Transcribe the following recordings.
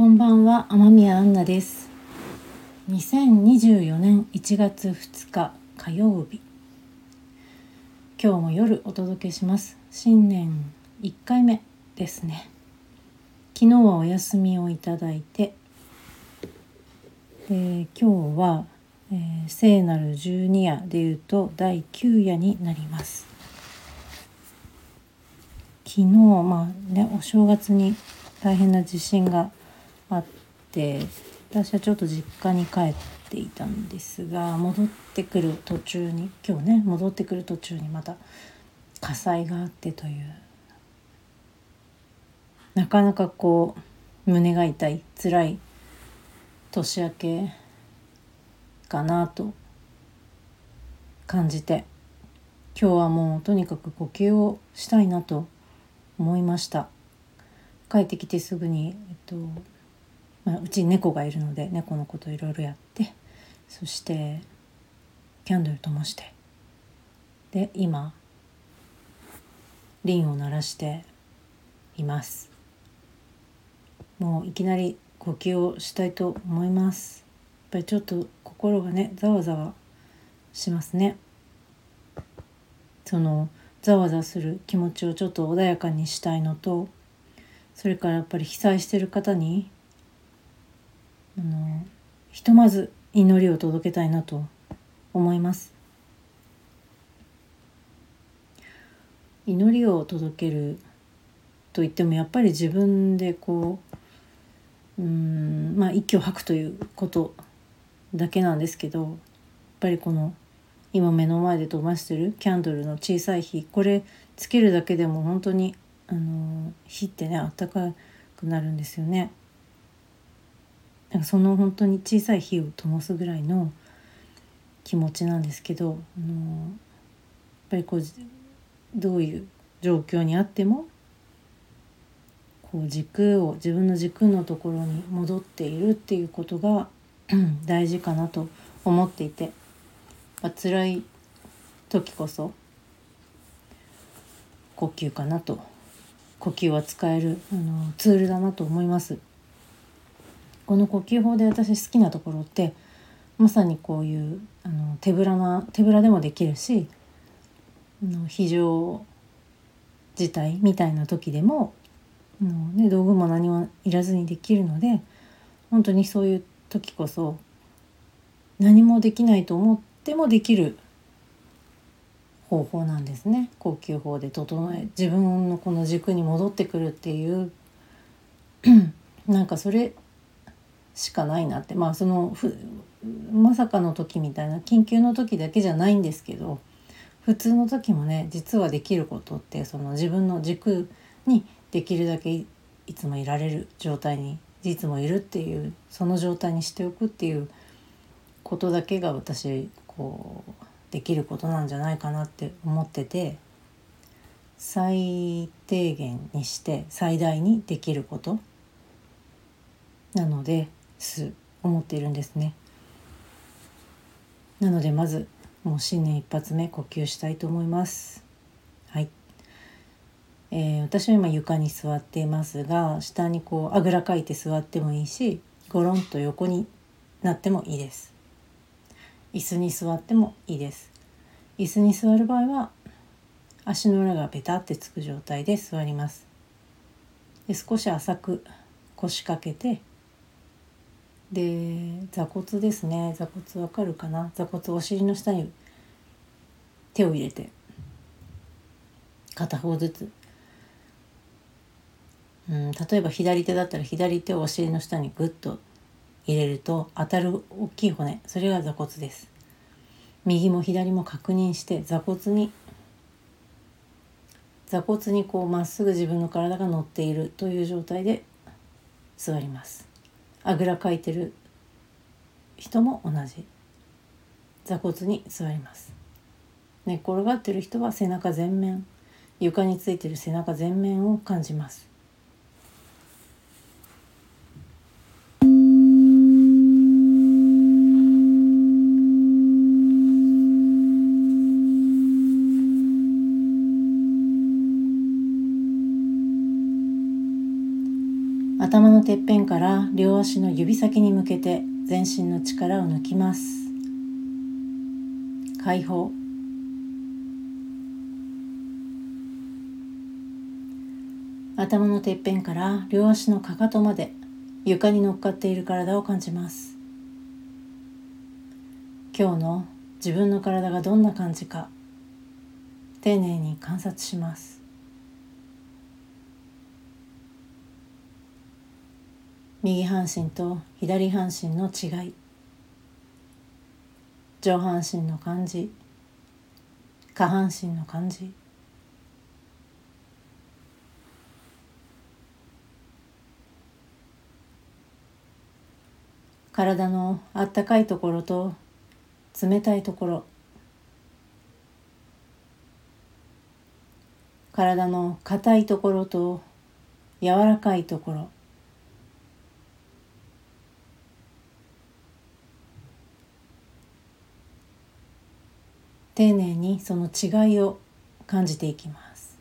こんばんは天宮アンナです。2024年1月2日火曜日。今日も夜お届けします。新年1回目ですね。昨日はお休みをいただいてで今日は、えー、聖なる12夜でいうと第9夜になります。昨日まあねお正月に大変な地震がって私はちょっと実家に帰っていたんですが戻ってくる途中に今日ね戻ってくる途中にまた火災があってというなかなかこう胸が痛い辛い年明けかなと感じて今日はもうとにかく呼吸をしたいなと思いました。帰ってきてすぐに、えっとまあ、うちに猫がいるので猫のこといろいろやってそしてキャンドル灯してで今リンを鳴らしています。もういきなり呼吸をしたいと思います。やっぱりちょっと心がねざわざわしますね。そのざわざわする気持ちをちょっと穏やかにしたいのとそれからやっぱり被災してる方にあのひとまず祈りを届けたいなと思います祈りを届けるといってもやっぱり自分でこううんまあ息を吐くということだけなんですけどやっぱりこの今目の前で飛ばしてるキャンドルの小さい火これつけるだけでも本当にあの火ってねあったかくなるんですよね。なんかその本当に小さい火を灯すぐらいの気持ちなんですけど、あのやっぱりこうどういう状況にあってもこう軸を自分の軸のところに戻っているっていうことが 大事かなと思っていて、まあ、辛い時こそ呼吸かなと呼吸は使えるあのツールだなと思います。この呼吸法で私好きなところってまさにこういうあの手ぶらな手ぶらでもできるしの非常事態みたいな時でもあの、ね、道具も何もいらずにできるので本当にそういう時こそ何もできないと思ってもできる方法なんですね。呼吸法で整え自分のこの軸に戻ってくるっていう。なんかそれしかないなって。まあそのまさかの時みたいな緊急の時だけじゃないんですけど普通の時もね実はできることってその自分の軸にできるだけいつもいられる状態にいつもいるっていうその状態にしておくっていうことだけが私こうできることなんじゃないかなって思ってて最低限にして最大にできることなのです思っているんですね。なのでまずもう新年一発目呼吸したいと思います。はい。えー、私は今床に座っていますが下にこうあぐらかいて座ってもいいしゴロンと横になってもいいです。椅子に座ってもいいです。椅子に座る場合は足の裏がベタってつく状態で座ります。で少し浅く腰掛けてで座骨ですね。座骨わかるかな？座骨お尻の下に手を入れて片方ずつ、うん、例えば左手だったら左手をお尻の下にグッと入れると当たる大きい骨。それが座骨です。右も左も確認して座骨に座骨にこうまっすぐ自分の体が乗っているという状態で座ります。あぐらかいてる人も同じ。座骨に座ります。寝、転がってる人は背中全面。床についてる背中全面を感じます頭のてっぺんから両足の指先に向けて全身の力を抜きます。解放。頭のてっぺんから両足のかかとまで床に乗っかっている体を感じます。今日の自分の体がどんな感じか丁寧に観察します。右半身と左半身の違い。上半身の感じ。下半身の感じ。体のあったかいところと冷たいところ。体の硬いところと柔らかいところ。丁寧にその違いを感じていきます。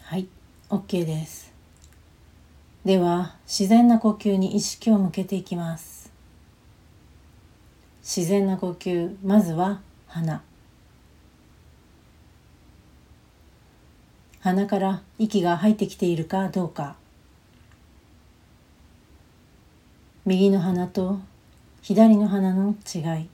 はい OK です。では自然な呼吸に意識を向けていきます。自然な呼吸まずは鼻。鼻から息が入ってきているかどうか。右の鼻と左の鼻の違い。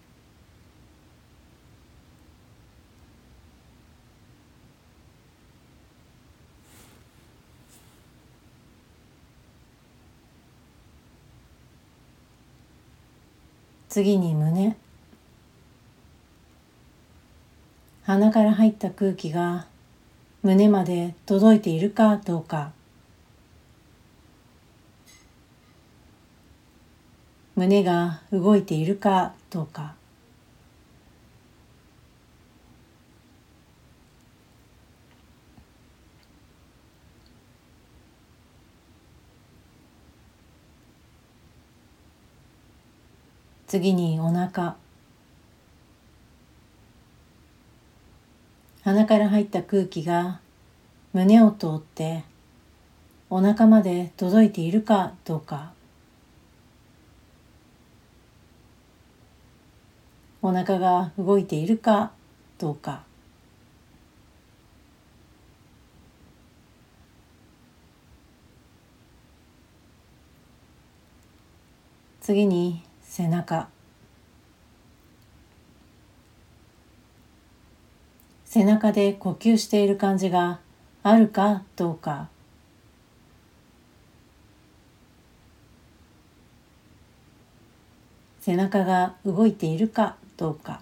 次に胸。鼻から入った空気が胸まで届いているかどうか。胸が動いているかどうか。次にお腹。鼻から入った空気が胸を通ってお腹まで届いているかどうか。お腹が動いているかどうか。次に背中。背中で呼吸している感じがあるかどうか。背中が動いているかどうか。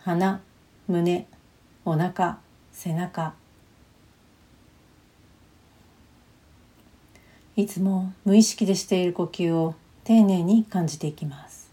鼻胸お腹背中。いつも無意識でしている呼吸を丁寧に感じていきます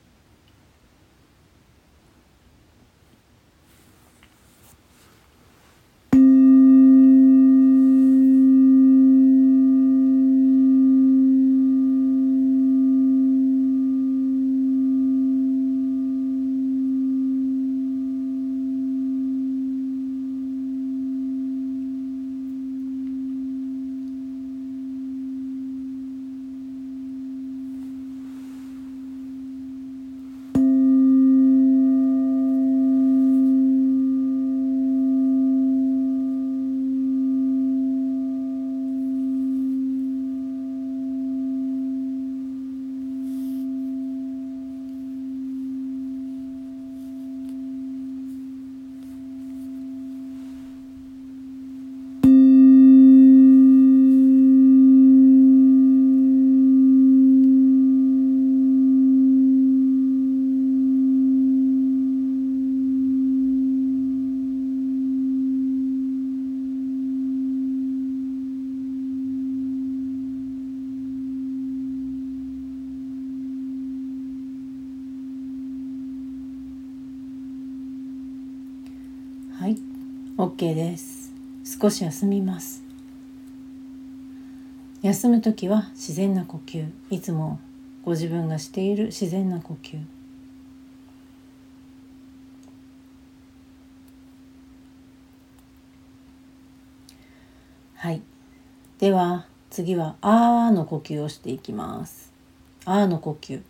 はい OK です。少し休みます。休む時は自然な呼吸。いつもご自分がしている自然な呼吸。はい。では次は「あー」の呼吸をしていきます「あー」の呼吸。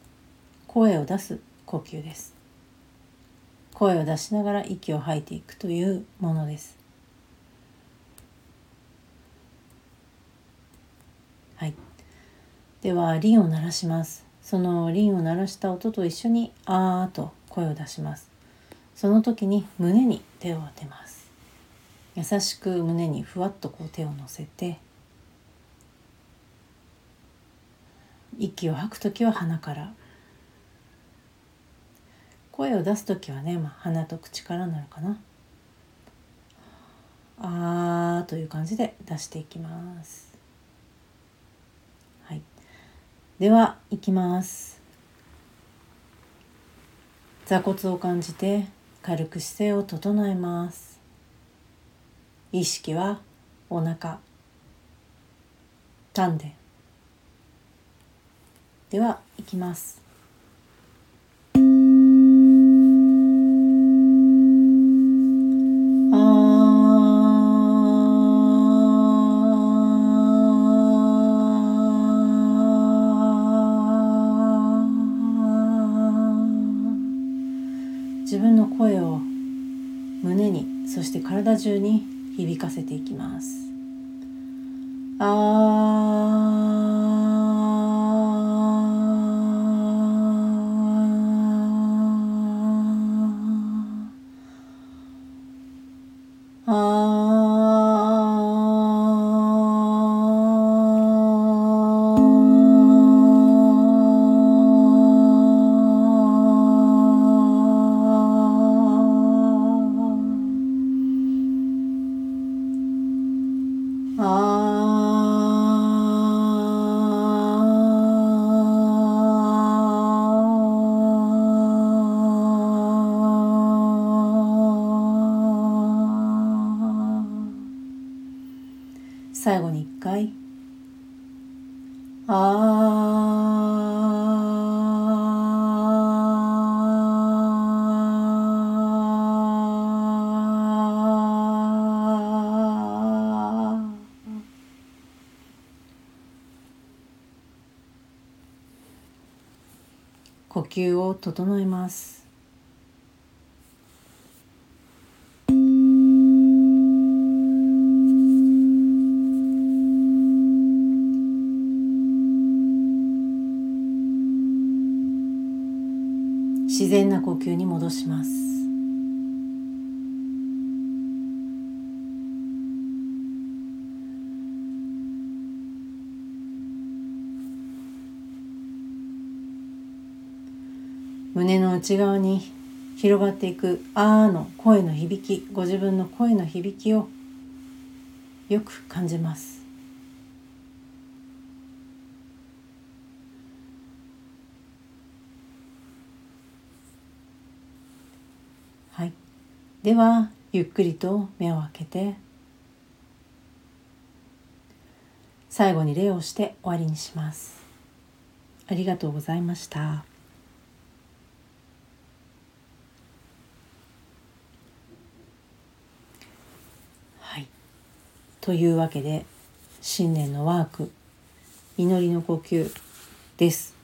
声を出す呼吸です。声を出しながら息を吐いていくというものです。はい。では輪を鳴らします。その輪を鳴らした音と一緒に「あー」と声を出します。その時に胸に手を当てます。優しく胸にふわっとこう手を乗せて息を吐く時は鼻から。声を出す時はね、まあ、鼻と口からなるかな。あーという感じで出していきます。はい。ではいきます。座骨を感じて軽く姿勢を整えます。意識はお腹。丹田。ではいきます。体中に響かせていきます。あ最呼吸を整えます自然な呼吸に戻します胸の内側に広がっていく「あー」の声の響きご自分の声の響きをよく感じます。はい。ではゆっくりと目を開けて最後に礼をして終わりにします。ありがとうございましたはいというわけで新年のワーク祈りの呼吸です。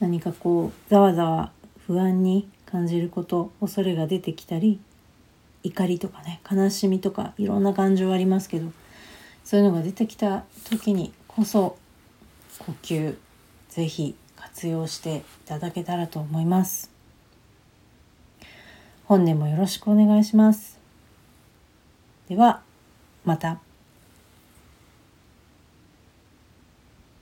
何かこうざわざわ不安に感じること恐れが出てきたり怒りとかね悲しみとかいろんな感情ありますけどそういうのが出てきた時にこそ呼吸是非活用していただけたらと思います。本年もよろしくお願いします。ではまた。